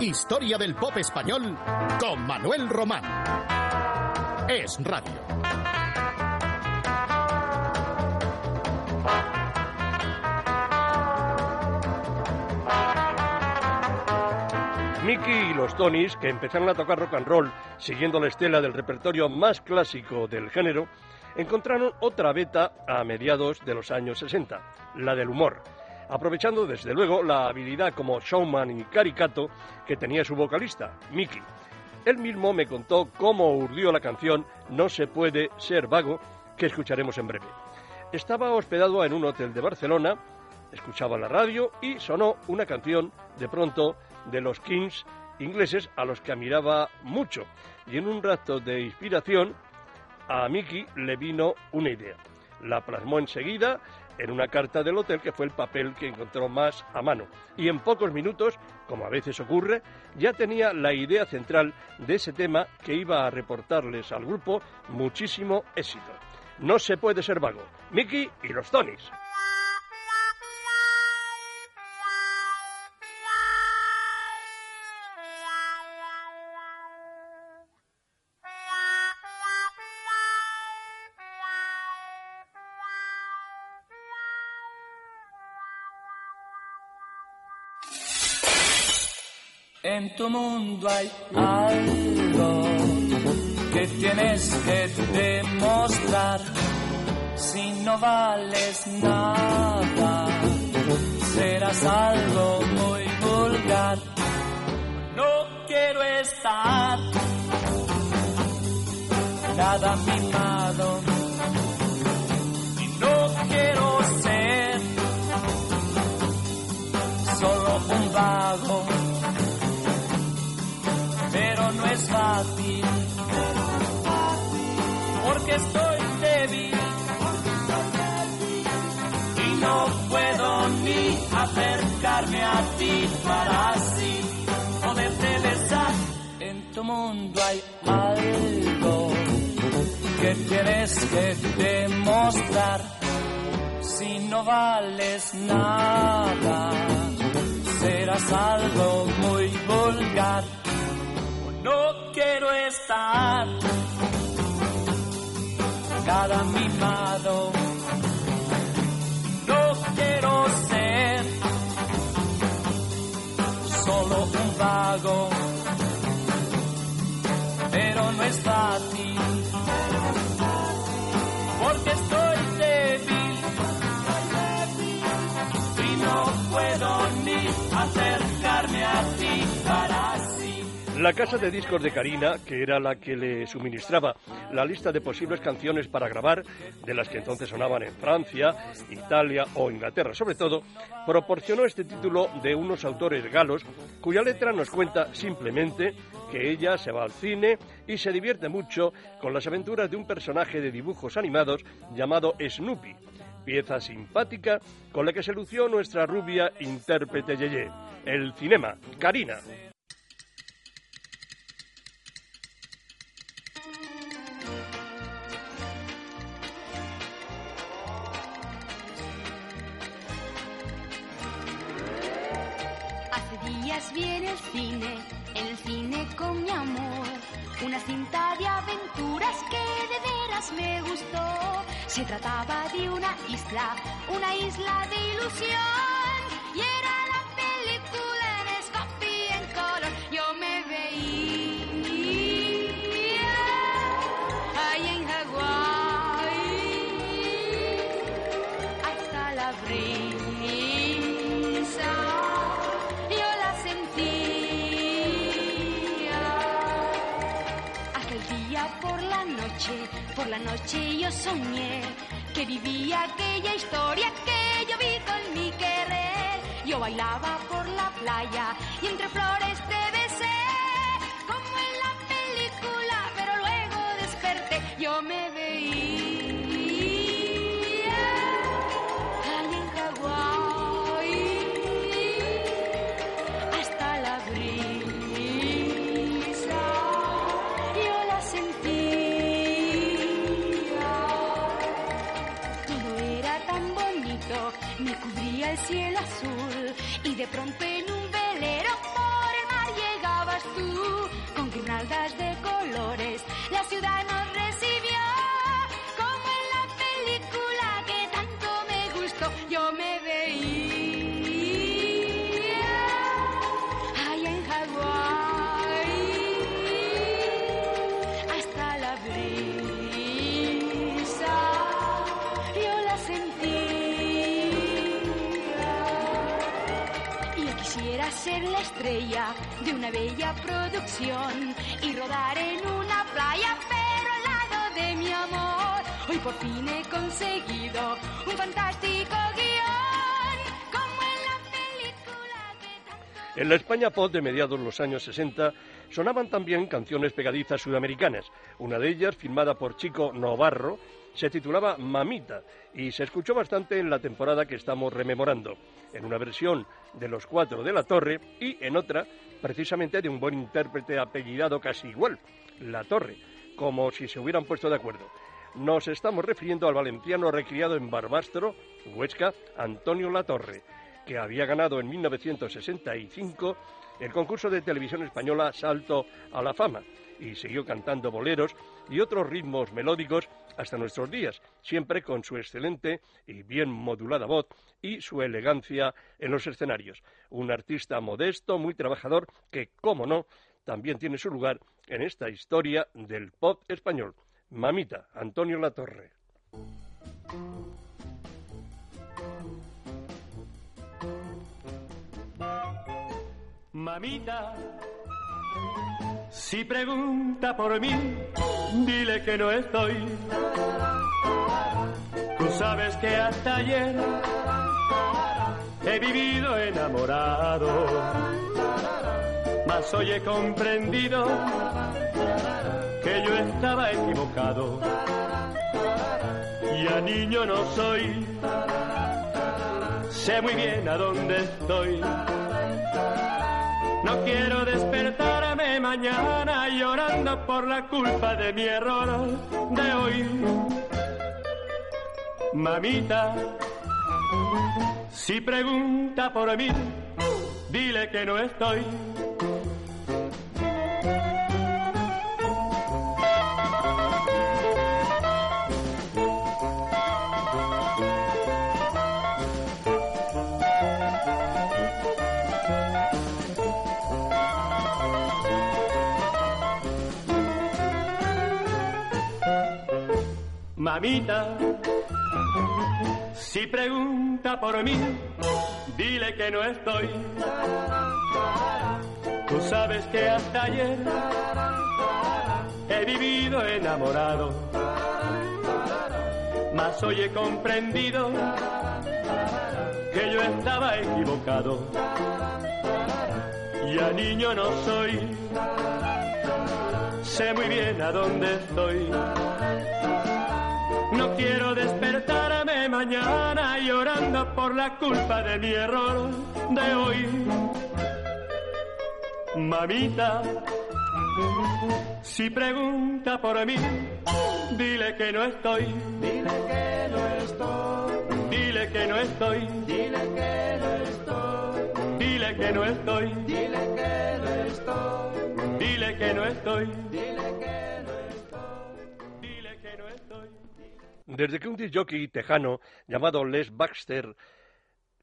Historia del pop español con Manuel Román. Es radio. Mickey y los Tonys, que empezaron a tocar rock and roll siguiendo la estela del repertorio más clásico del género, encontraron otra beta a mediados de los años 60, la del humor, aprovechando desde luego la habilidad como showman y caricato que tenía su vocalista, Mickey. Él mismo me contó cómo urdió la canción No se puede ser vago, que escucharemos en breve. Estaba hospedado en un hotel de Barcelona, escuchaba la radio y sonó una canción de pronto de los Kings ingleses a los que admiraba mucho. Y en un rato de inspiración, a Mickey le vino una idea. La plasmó enseguida en una carta del hotel que fue el papel que encontró más a mano. Y en pocos minutos, como a veces ocurre, ya tenía la idea central de ese tema que iba a reportarles al grupo muchísimo éxito. No se puede ser vago. Mickey y los Tonys. Tu mundo hay algo que tienes que demostrar. Si no vales nada, serás algo muy vulgar. No quiero estar nada mimado. Y no quiero ser solo un vago no es fácil, porque estoy débil y no puedo ni acercarme a ti para así poderte besar. En tu mundo hay algo que tienes que demostrar. Si no vales nada, serás algo muy vulgar no quiero estar nada mimado. No quiero ser solo un vago, pero no es fácil, porque estoy débil y no puedo ni acercarme a ti. La casa de discos de Karina, que era la que le suministraba la lista de posibles canciones para grabar, de las que entonces sonaban en Francia, Italia o Inglaterra sobre todo, proporcionó este título de unos autores galos cuya letra nos cuenta simplemente que ella se va al cine y se divierte mucho con las aventuras de un personaje de dibujos animados llamado Snoopy, pieza simpática con la que se lució nuestra rubia intérprete Yeye. El cinema, Karina. Una isla, una isla de ilusión. Y era la película en Scope y en color. Yo me veía ahí en Hawái. Hasta la brisa yo la sentía. Aquel día por la noche, por la noche yo soñé que vivía aquella historia que yo vi con mi querer. Yo bailaba por la playa y entre flores y de pronto en un velero por el mar llegué estabas tú, con guirnaldas de colores. La ciudad nos bella producción y rodar en una playa pero al lado de mi amor hoy por fin he conseguido un fantástico guion como en la película que tanto En la España pop de mediados de los años 60 sonaban también canciones pegadizas sudamericanas. Una de ellas, firmada por Chico Novarro, se titulaba Mamita y se escuchó bastante en la temporada que estamos rememorando, en una versión de Los Cuatro de la Torre y en otra, precisamente de un buen intérprete apellidado casi igual, La Torre, como si se hubieran puesto de acuerdo. Nos estamos refiriendo al valenciano recriado en Barbastro, Huesca, Antonio Latorre, que había ganado en 1965 el concurso de televisión española Salto a la Fama y siguió cantando boleros y otros ritmos melódicos hasta nuestros días, siempre con su excelente y bien modulada voz y su elegancia en los escenarios. Un artista modesto, muy trabajador, que, como no, también tiene su lugar en esta historia del pop español. Mamita, Antonio Latorre. Mamita, si pregunta por mí, dile que no estoy. Tú sabes que hasta ayer he vivido enamorado, mas hoy he comprendido que yo estaba equivocado. Ya niño no soy, sé muy bien a dónde estoy. No quiero mañana llorando por la culpa de mi error de hoy. Mamita, si pregunta por mí, dile que no estoy. Mamita, si pregunta por mí, dile que no estoy. Tú sabes que hasta ayer he vivido enamorado, mas hoy he comprendido que yo estaba equivocado. Ya niño no soy, sé muy bien a dónde estoy. No quiero despertarme mañana llorando por la culpa de mi error de hoy. Mamita, si pregunta por mí, dile que no estoy. Dile que no estoy. Dile que no estoy. Dile que no estoy. Dile que no estoy. Dile que no estoy. Dile que no estoy. Dile que Desde que un disc jockey tejano llamado Les Baxter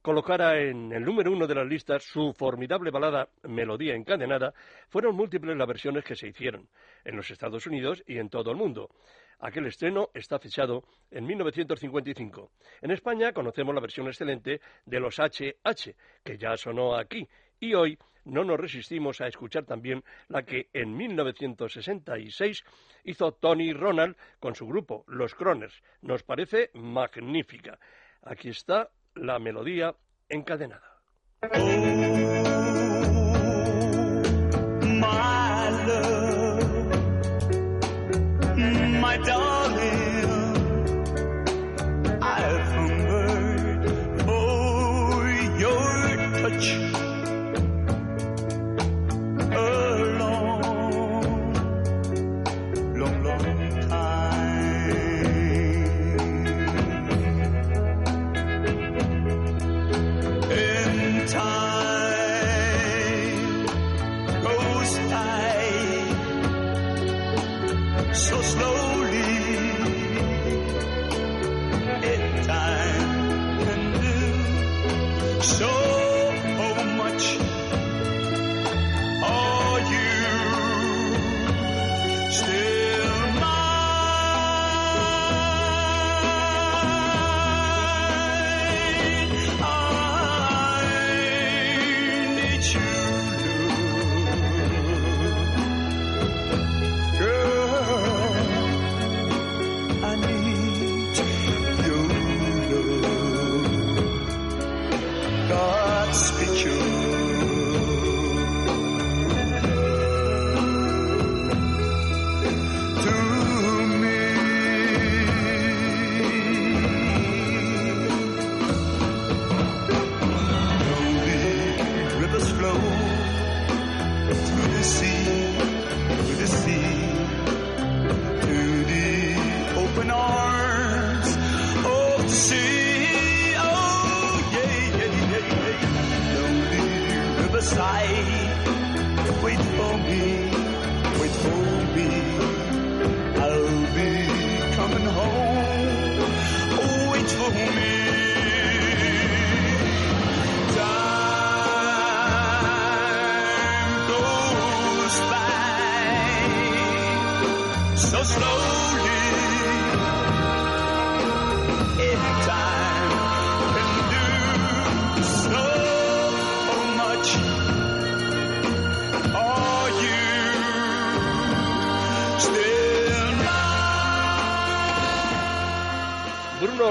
colocara en el número uno de las listas su formidable balada Melodía Encadenada, fueron múltiples las versiones que se hicieron en los Estados Unidos y en todo el mundo. Aquel estreno está fechado en 1955. En España conocemos la versión excelente de los HH, que ya sonó aquí, y hoy no nos resistimos a escuchar también la que en 1966 hizo Tony Ronald con su grupo, Los Croners. Nos parece magnífica. Aquí está la melodía encadenada.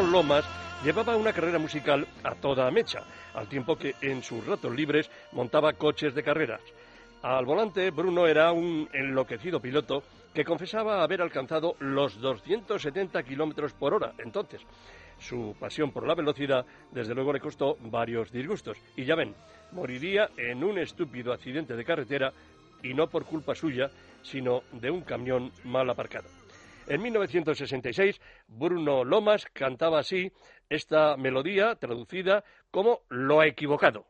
Lomas llevaba una carrera musical a toda mecha, al tiempo que en sus ratos libres montaba coches de carreras. Al volante, Bruno era un enloquecido piloto que confesaba haber alcanzado los 270 kilómetros por hora entonces. Su pasión por la velocidad, desde luego, le costó varios disgustos. Y ya ven, moriría en un estúpido accidente de carretera y no por culpa suya, sino de un camión mal aparcado. En 1966, Bruno Lomas cantaba así esta melodía traducida como Lo equivocado.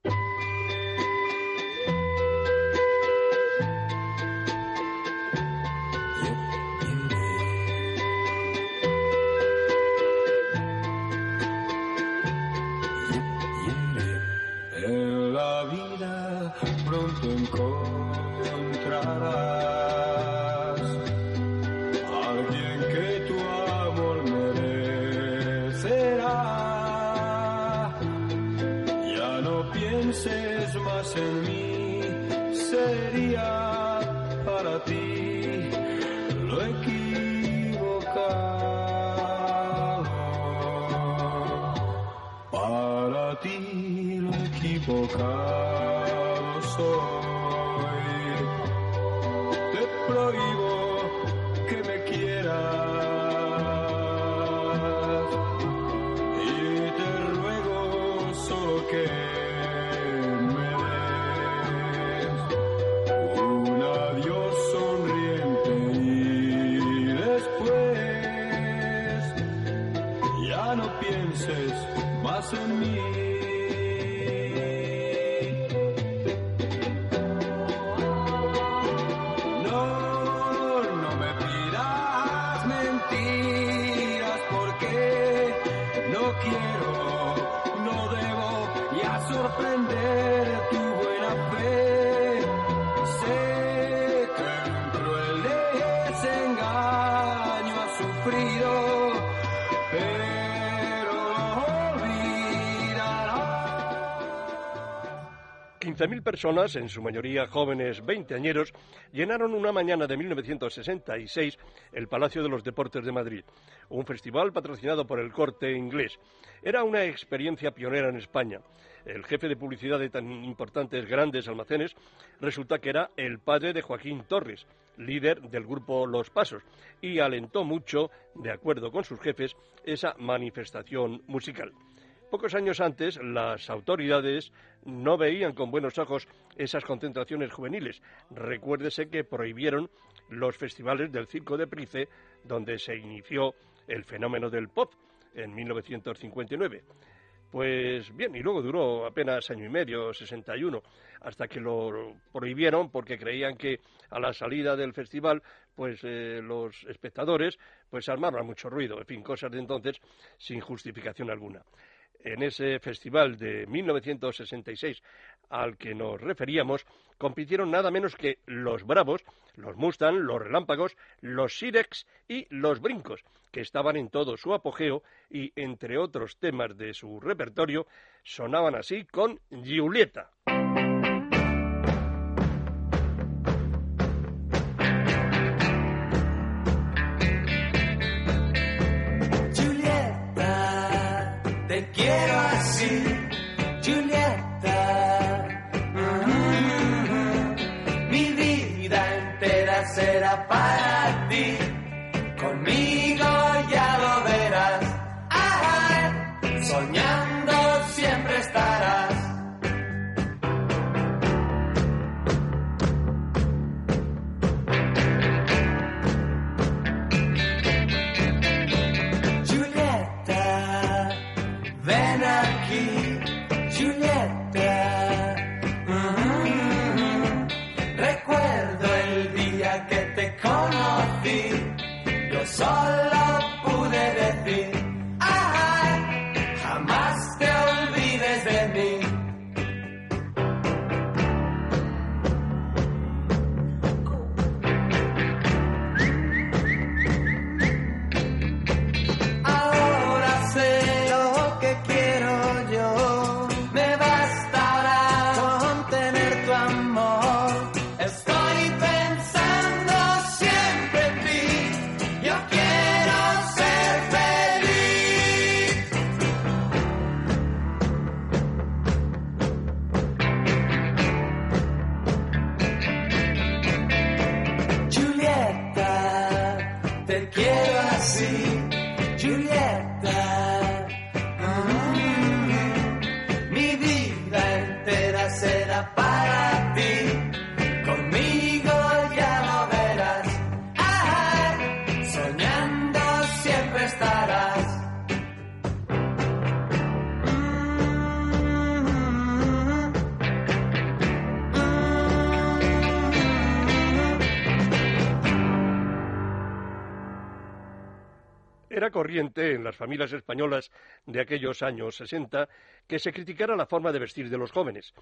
15.000 personas, en su mayoría jóvenes veinteañeros, llenaron una mañana de 1966 el Palacio de los Deportes de Madrid, un festival patrocinado por el corte inglés. Era una experiencia pionera en España. El jefe de publicidad de tan importantes grandes almacenes resulta que era el padre de Joaquín Torres, líder del grupo Los Pasos, y alentó mucho, de acuerdo con sus jefes, esa manifestación musical. Pocos años antes, las autoridades no veían con buenos ojos esas concentraciones juveniles. Recuérdese que prohibieron los festivales del Circo de Price, donde se inició el fenómeno del pop en 1959. Pues bien, y luego duró apenas año y medio, 61, hasta que lo prohibieron porque creían que a la salida del festival, pues eh, los espectadores, pues armaban mucho ruido, en fin, cosas de entonces sin justificación alguna en ese festival de 1966 al que nos referíamos, compitieron nada menos que los Bravos, los Mustang, los Relámpagos, los Sirex y los Brincos, que estaban en todo su apogeo y, entre otros temas de su repertorio, sonaban así con Giulietta. Conmigo ya yo en las familias españolas de aquellos años 60 que se criticara la forma de vestir de los jóvenes.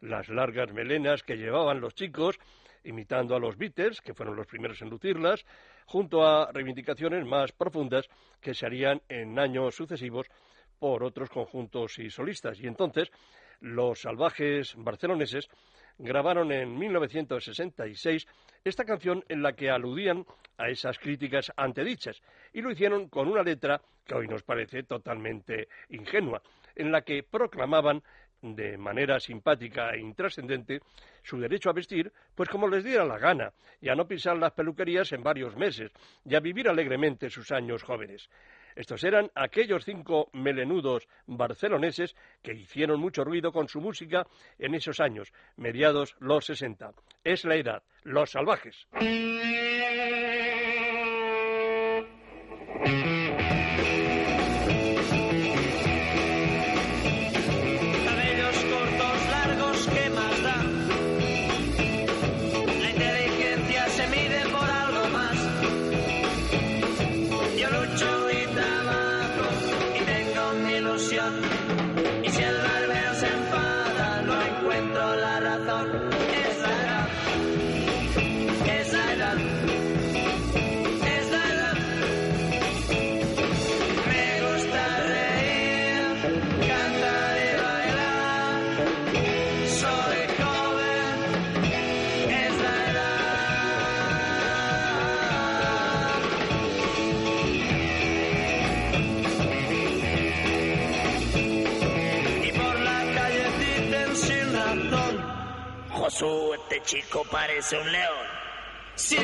Las largas melenas que llevaban los chicos, imitando a los Beatles, que fueron los primeros en lucirlas, junto a reivindicaciones más profundas que se harían en años sucesivos por otros conjuntos y solistas. Y entonces los salvajes barceloneses grabaron en 1966 esta canción en la que aludían a esas críticas antedichas y lo hicieron con una letra que hoy nos parece totalmente ingenua, en la que proclamaban de manera simpática e intrascendente su derecho a vestir, pues como les diera la gana, y a no pisar las peluquerías en varios meses, y a vivir alegremente sus años jóvenes. Estos eran aquellos cinco melenudos barceloneses que hicieron mucho ruido con su música en esos años, mediados los 60. Es la edad, los salvajes. Chico parece un león. Si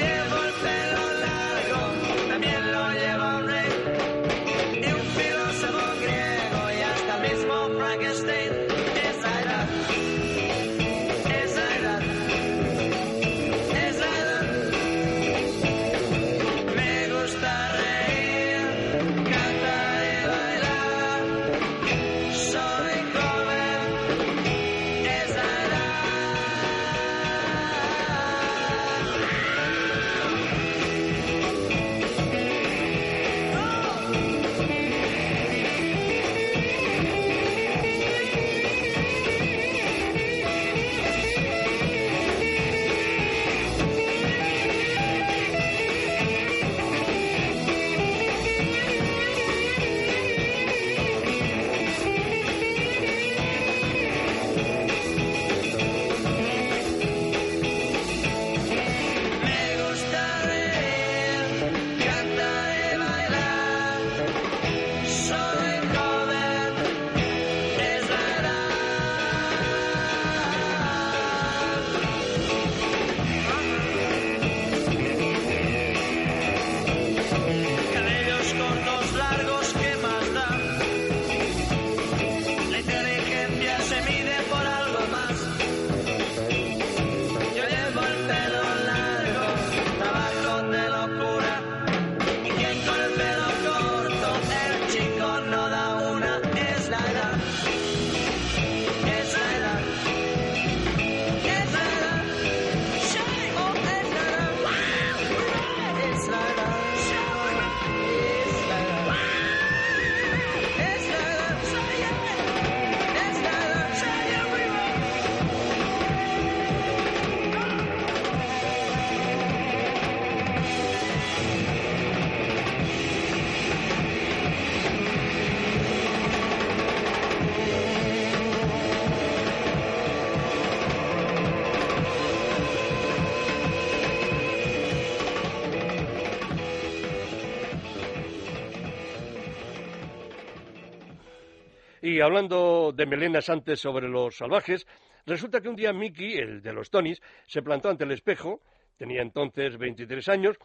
Y hablando de melenas antes sobre los salvajes, resulta que un día Mickey, el de los Tonys, se plantó ante el espejo, tenía entonces 23 años,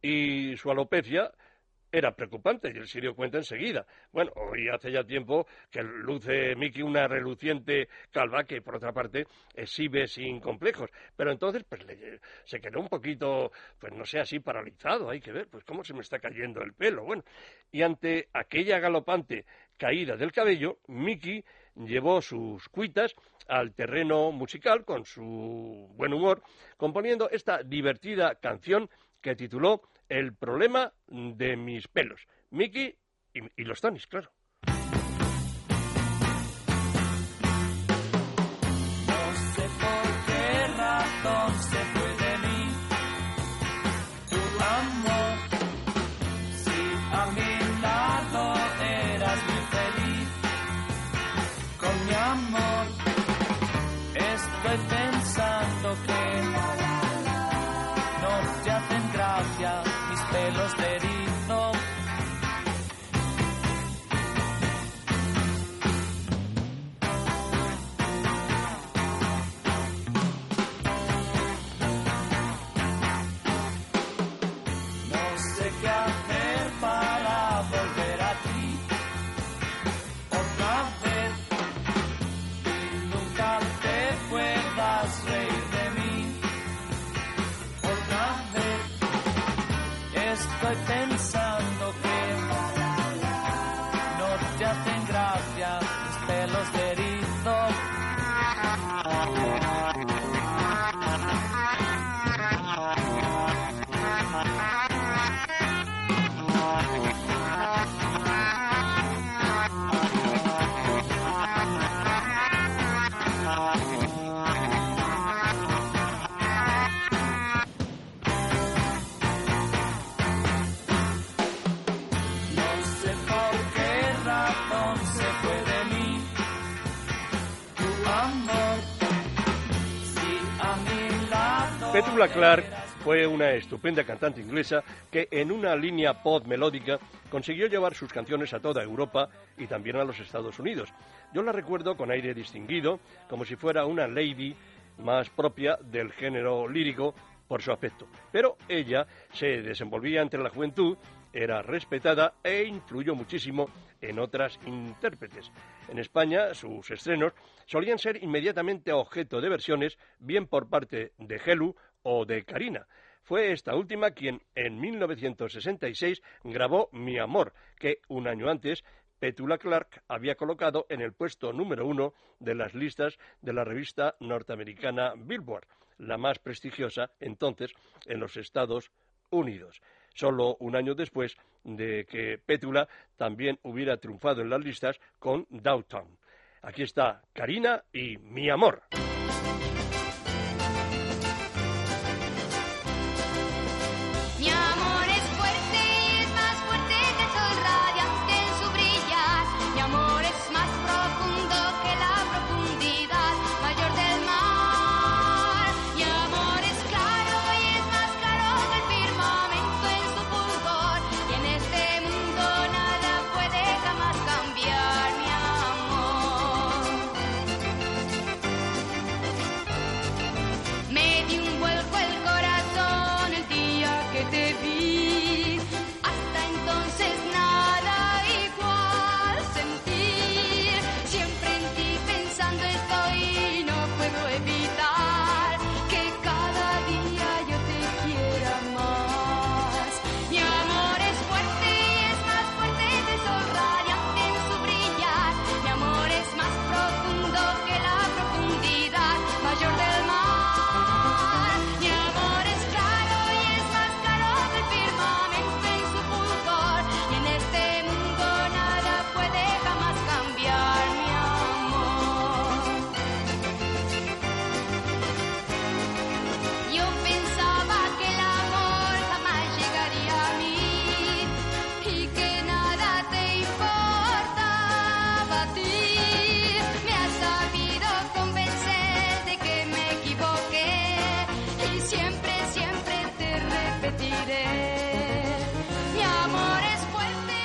y su alopecia era preocupante y el sirio cuenta enseguida. Bueno, hoy hace ya tiempo que luce Mickey una reluciente calva que, por otra parte, exhibe sin complejos. Pero entonces, pues le- se quedó un poquito, pues no sé, así paralizado. Hay que ver, pues cómo se me está cayendo el pelo. Bueno, y ante aquella galopante caída del cabello, Mickey llevó sus cuitas al terreno musical con su buen humor, componiendo esta divertida canción que tituló El problema de mis pelos. Mickey y, los Tonis, claro. Clark fue una estupenda cantante inglesa que en una línea pop melódica consiguió llevar sus canciones a toda Europa y también a los Estados Unidos. Yo la recuerdo con aire distinguido, como si fuera una lady más propia del género lírico por su aspecto. Pero ella se desenvolvía entre la juventud, era respetada e influyó muchísimo en otras intérpretes. En España, sus estrenos solían ser inmediatamente objeto de versiones, bien por parte de Helu o de Karina. Fue esta última quien en 1966 grabó Mi Amor, que un año antes Petula Clark había colocado en el puesto número uno de las listas de la revista norteamericana Billboard, la más prestigiosa entonces en los Estados Unidos. Solo un año después de que Petula también hubiera triunfado en las listas con Downtown. Aquí está Karina y Mi Amor.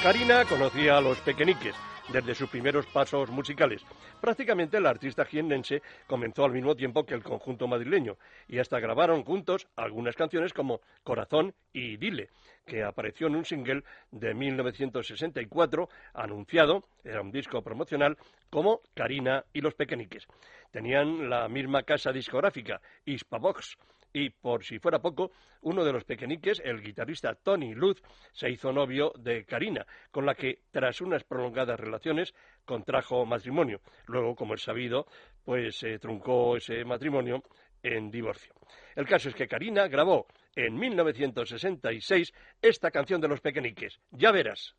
Karina conocía a los pequeñiques desde sus primeros pasos musicales. Prácticamente la artista jiennense comenzó al mismo tiempo que el conjunto madrileño y hasta grabaron juntos algunas canciones como Corazón y Dile, que apareció en un single de 1964 anunciado, era un disco promocional, como Karina y los Pequeñiques. Tenían la misma casa discográfica, Hispavox, y por si fuera poco, uno de los pequeñiques, el guitarrista Tony Luz, se hizo novio de Karina, con la que, tras unas prolongadas relaciones, contrajo matrimonio. Luego, como es sabido, pues se truncó ese matrimonio en divorcio. El caso es que Karina grabó en 1966 esta canción de los pequeñiques, Ya verás.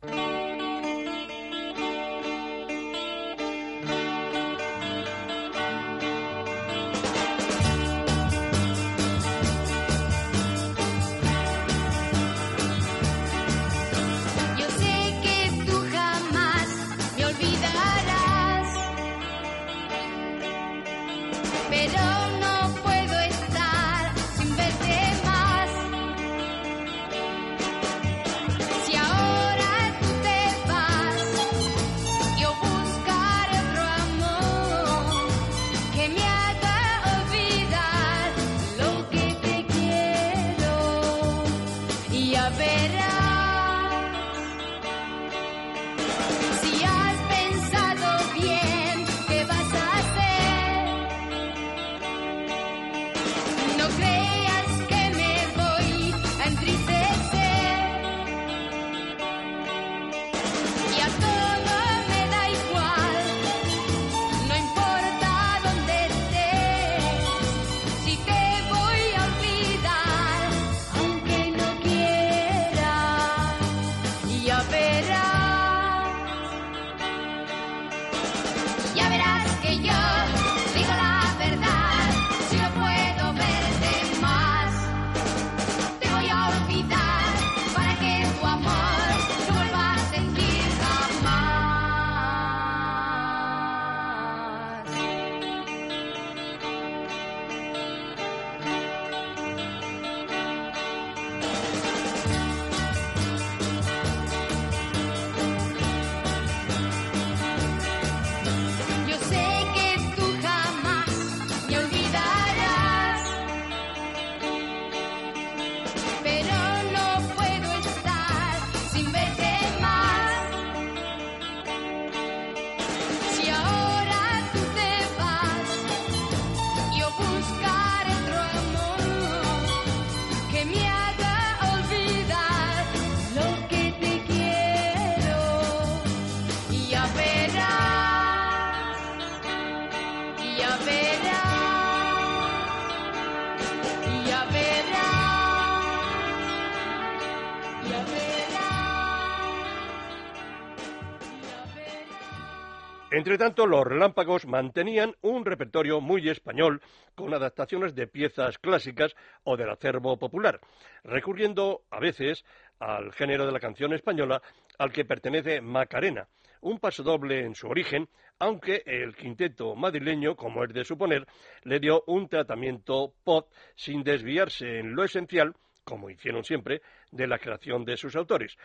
Entre tanto, los relámpagos mantenían un repertorio muy español con adaptaciones de piezas clásicas o del acervo popular, recurriendo a veces al género de la canción española al que pertenece Macarena, un pasodoble en su origen, aunque el quinteto madrileño, como es de suponer, le dio un tratamiento pop sin desviarse en lo esencial, como hicieron siempre, de la creación de sus autores.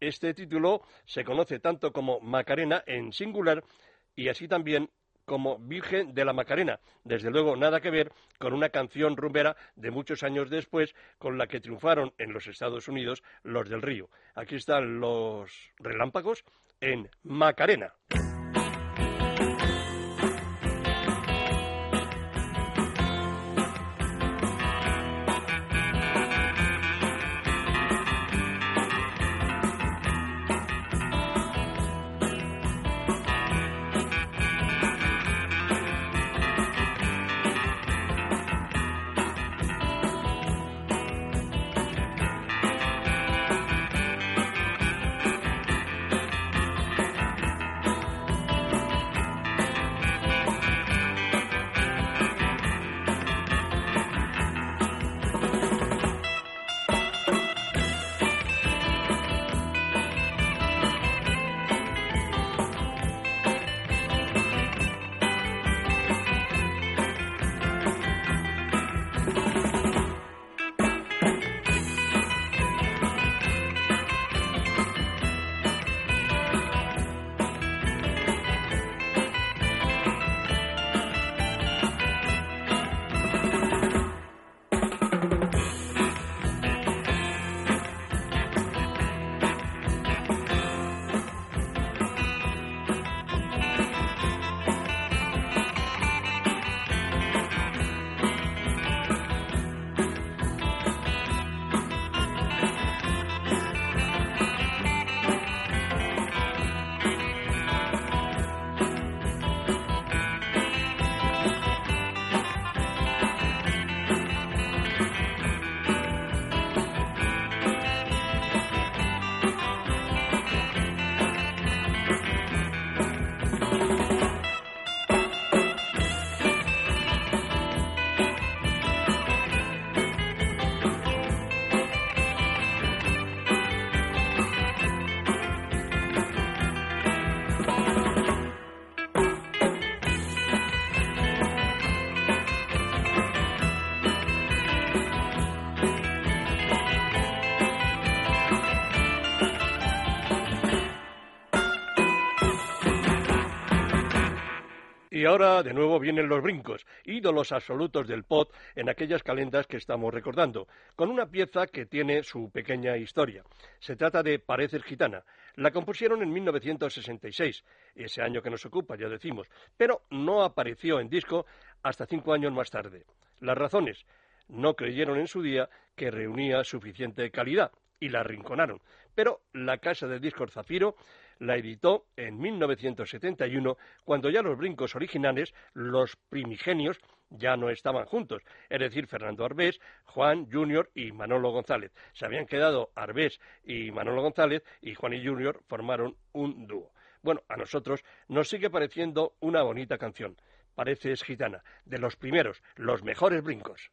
Este título se conoce tanto como Macarena en singular y así también como Virgen de la Macarena. Desde luego nada que ver con una canción rumbera de muchos años después con la que triunfaron en los Estados Unidos los del Río. Aquí están los relámpagos en Macarena. Ahora de nuevo vienen los brincos, ídolos absolutos del pot en aquellas calendas que estamos recordando, con una pieza que tiene su pequeña historia. Se trata de Pareces Gitana. La compusieron en 1966, ese año que nos ocupa, ya decimos, pero no apareció en disco hasta cinco años más tarde. Las razones, no creyeron en su día que reunía suficiente calidad y la arrinconaron. Pero la casa de discos Zafiro la editó en 1971, cuando ya los brincos originales, los primigenios, ya no estaban juntos, es decir, Fernando Arbés, Juan Junior y Manolo González. Se habían quedado Arbés y Manolo González y Juan y Junior formaron un dúo. Bueno, a nosotros nos sigue pareciendo una bonita canción. Pareces gitana, de los primeros, los mejores brincos.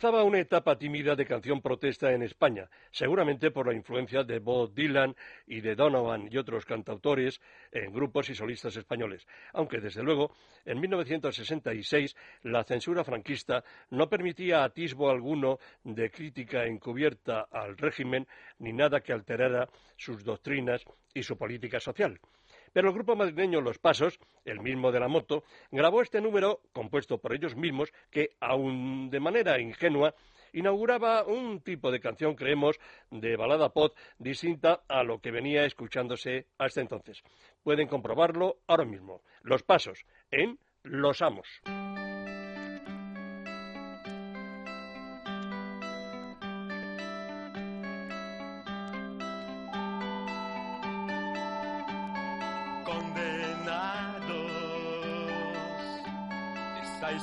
Comenzaba una etapa tímida de canción protesta en España, seguramente por la influencia de Bob Dylan y de Donovan y otros cantautores en grupos y solistas españoles, aunque desde luego en 1966 la censura franquista no permitía atisbo alguno de crítica encubierta al régimen ni nada que alterara sus doctrinas y su política social. Pero el grupo madrileño Los Pasos, el mismo de la moto, grabó este número, compuesto por ellos mismos, que, aun de manera ingenua, inauguraba un tipo de canción, creemos, de balada pop distinta a lo que venía escuchándose hasta entonces. Pueden comprobarlo ahora mismo. Los Pasos, en Los Amos.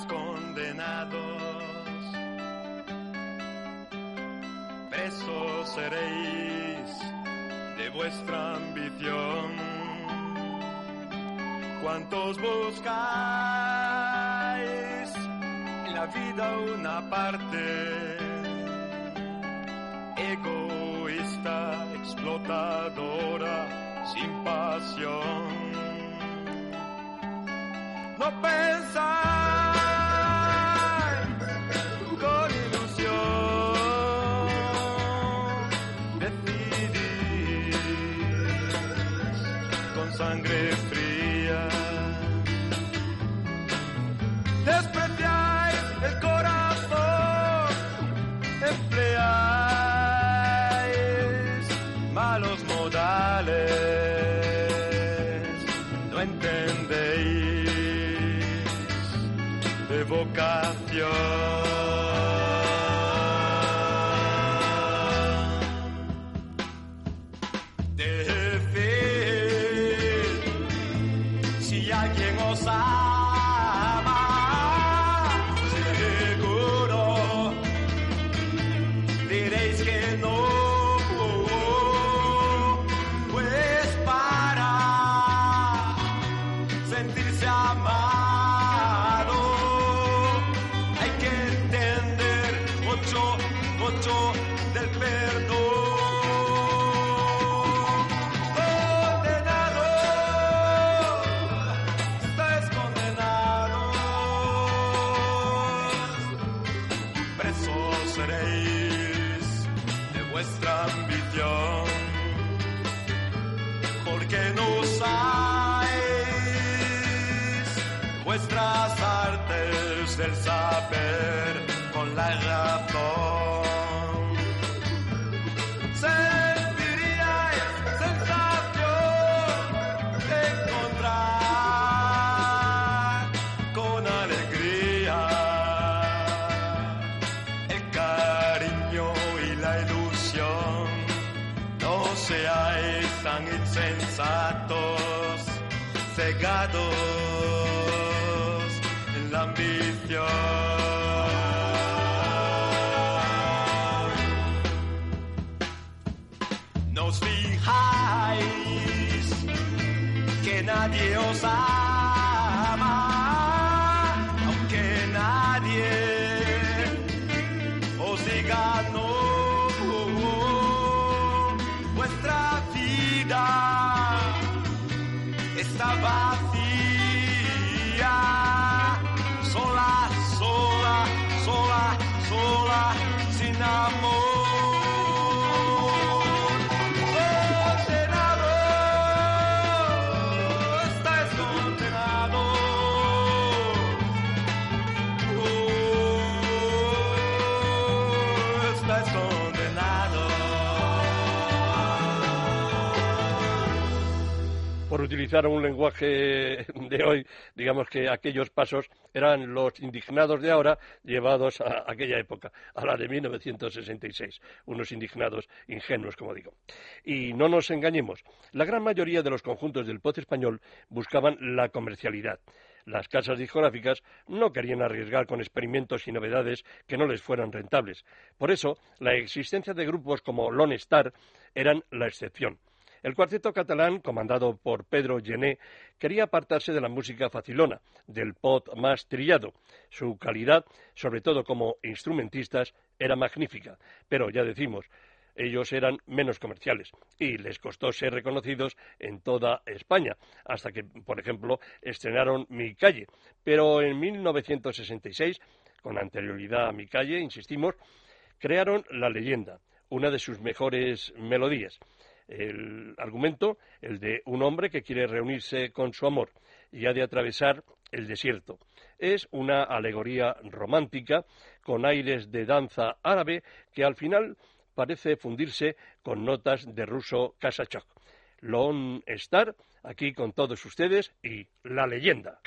Condenados, presos seréis de vuestra ambición. ¿Cuántos buscáis en la vida una parte? Egoísta, explotadora, sin pasión. No Yeah. cause I Por utilizar un lenguaje de hoy, digamos que aquellos pasos eran los indignados de ahora llevados a aquella época, a la de 1966. Unos indignados ingenuos, como digo. Y no nos engañemos, la gran mayoría de los conjuntos del pop español buscaban la comercialidad. Las casas discográficas no querían arriesgar con experimentos y novedades que no les fueran rentables. Por eso, la existencia de grupos como Lone Star eran la excepción. El cuarteto catalán, comandado por Pedro Gené, quería apartarse de la música facilona, del pop más trillado. Su calidad, sobre todo como instrumentistas, era magnífica. Pero ya decimos, ellos eran menos comerciales y les costó ser reconocidos en toda España, hasta que, por ejemplo, estrenaron Mi Calle. Pero en 1966, con anterioridad a Mi Calle, insistimos, crearon La Leyenda, una de sus mejores melodías. El argumento, el de un hombre que quiere reunirse con su amor y ha de atravesar el desierto. Es una alegoría romántica con aires de danza árabe que al final parece fundirse con notas de ruso Kasachok. Lone Star, aquí con todos ustedes y la leyenda.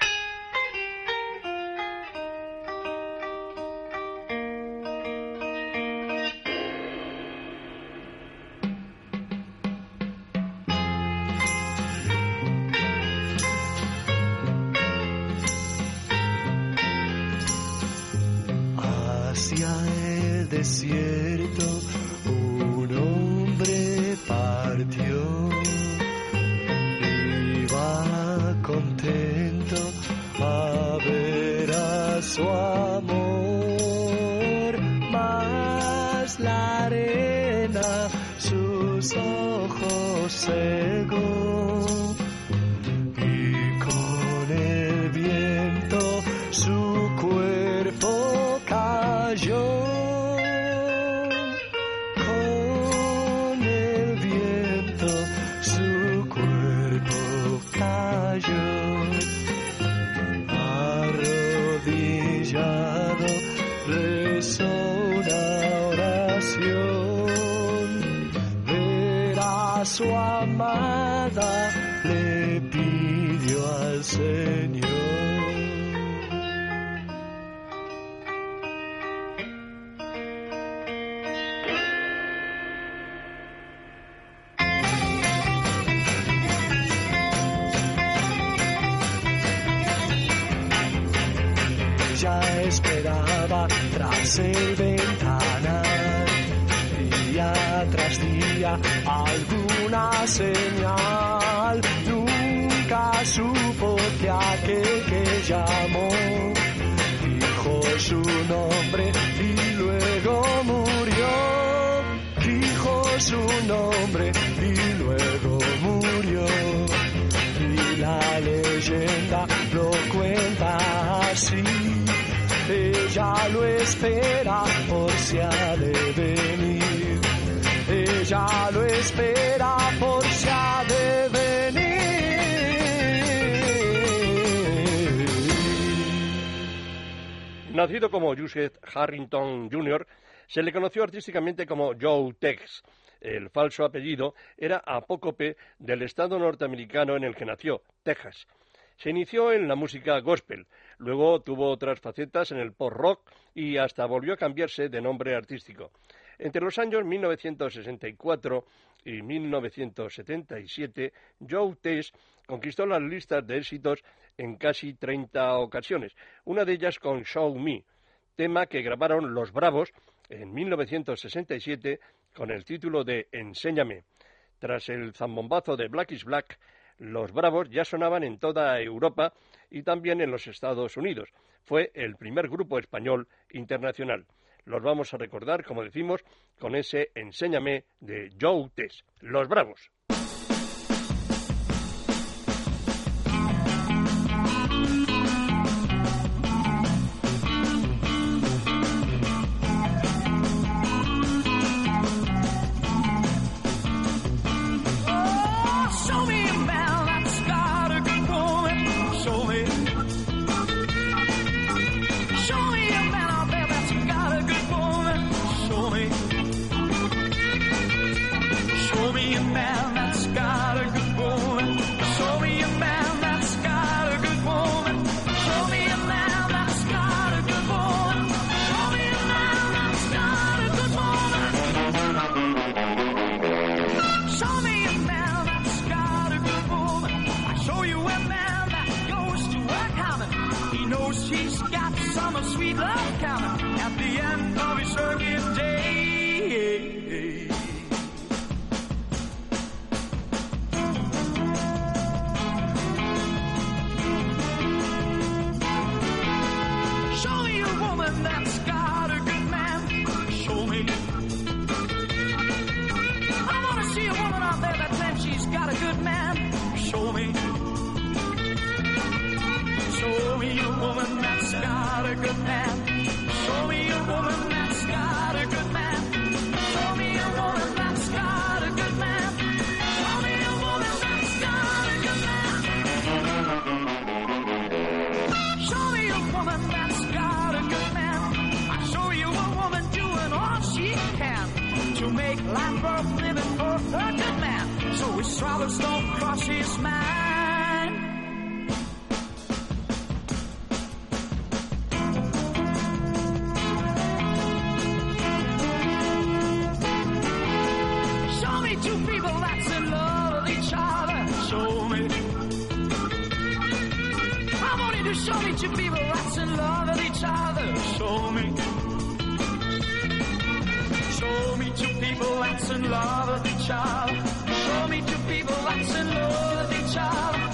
El desierto y luego murió. Dijo su nombre y luego murió. Y la leyenda lo cuenta así. Ella lo espera por si ha de venir. Ella lo espera por si ha de venir. Nacido como Joseph Harrington Jr., se le conoció artísticamente como Joe Tex. El falso apellido era apócope del estado norteamericano en el que nació, Texas. Se inició en la música gospel, luego tuvo otras facetas en el pop rock y hasta volvió a cambiarse de nombre artístico. Entre los años 1964 y 1977, Joe Tex conquistó las listas de éxitos en casi 30 ocasiones, una de ellas con Show Me, tema que grabaron Los Bravos en 1967 con el título de Enséñame. Tras el zambombazo de Black is Black, los Bravos ya sonaban en toda Europa y también en los Estados Unidos. Fue el primer grupo español internacional. Los vamos a recordar, como decimos, con ese Enséñame de Joe Tess. Los Bravos. You show me two people that's in love with each other. Show me. Show me two people that's in love with each other. Show me two people that's in love with each other.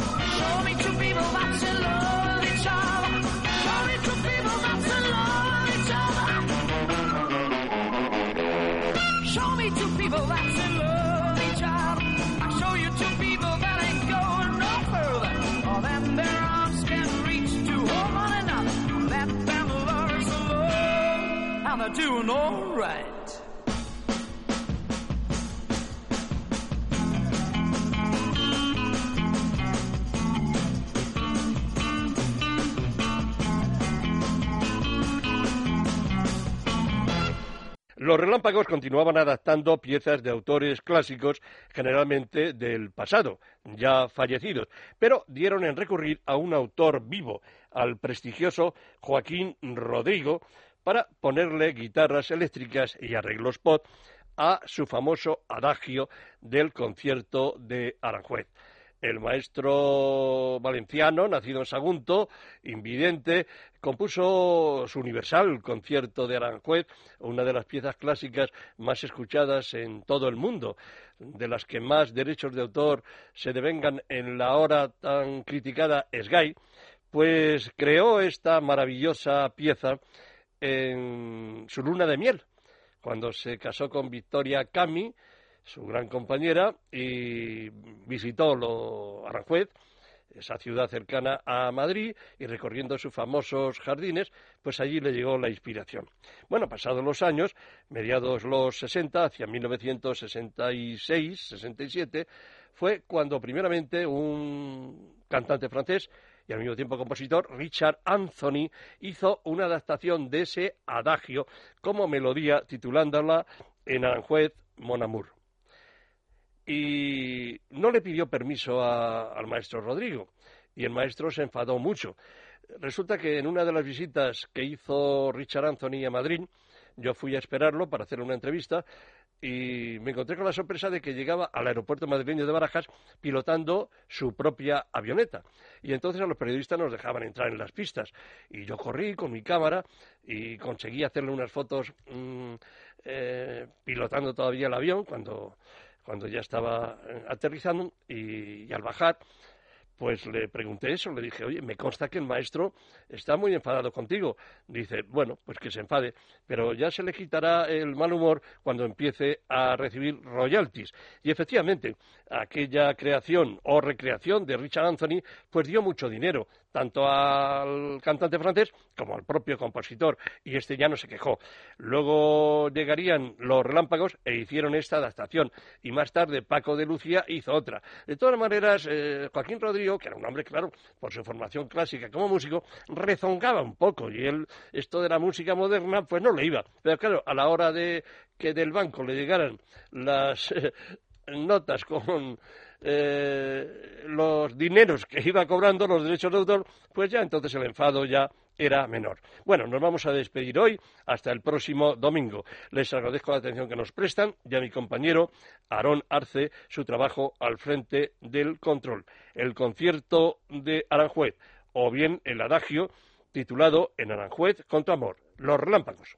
Doing alright. Los relámpagos continuaban adaptando piezas de autores clásicos, generalmente del pasado, ya fallecidos, pero dieron en recurrir a un autor vivo, al prestigioso Joaquín Rodrigo, para ponerle guitarras eléctricas y arreglos pop a su famoso adagio del concierto de Aranjuez. El maestro valenciano, nacido en Sagunto, invidente, compuso su universal concierto de Aranjuez, una de las piezas clásicas más escuchadas en todo el mundo, de las que más derechos de autor se devengan en la hora tan criticada SGAI, pues creó esta maravillosa pieza en su luna de miel, cuando se casó con Victoria Cami, su gran compañera, y visitó lo Aranjuez, esa ciudad cercana a Madrid, y recorriendo sus famosos jardines, pues allí le llegó la inspiración. Bueno, pasados los años, mediados los 60, hacia 1966-67, fue cuando primeramente un cantante francés y al mismo tiempo compositor, Richard Anthony, hizo una adaptación de ese adagio como melodía titulándola En Aranjuez, Mon Amour. Y no le pidió permiso al maestro Rodrigo, y el maestro se enfadó mucho. Resulta que en una de las visitas que hizo Richard Anthony a Madrid, yo fui a esperarlo para hacer una entrevista y me encontré con la sorpresa de que llegaba al aeropuerto madrileño de Barajas pilotando su propia avioneta. Y entonces a los periodistas nos dejaban entrar en las pistas. Y yo corrí con mi cámara y conseguí hacerle unas fotos mm, eh, pilotando todavía el avión cuando, cuando ya estaba eh, aterrizando y al bajar pues le pregunté eso, le dije, oye, me consta que el maestro está muy enfadado contigo. Dice, bueno, pues que se enfade, pero ya se le quitará el mal humor cuando empiece a recibir royalties. Y efectivamente, aquella creación o recreación de Richard Anthony, pues dio mucho dinero, tanto al cantante francés como al propio compositor, y este ya no se quejó. Luego llegarían los relámpagos e hicieron esta adaptación, y más tarde Paco de Lucía hizo otra. De todas maneras, eh, Joaquín Que era un hombre, claro, por su formación clásica como músico, rezongaba un poco, y él, esto de la música moderna, pues no le iba. Pero claro, a la hora de que del banco le llegaran las notas con eh, los dineros que iba cobrando los derechos de autor, pues ya entonces el enfado ya era menor. Bueno, nos vamos a despedir hoy hasta el próximo domingo. Les agradezco la atención que nos prestan y a mi compañero Aarón Arce su trabajo al frente del control. El concierto de Aranjuez o bien el adagio titulado En Aranjuez con tu amor, los relámpagos.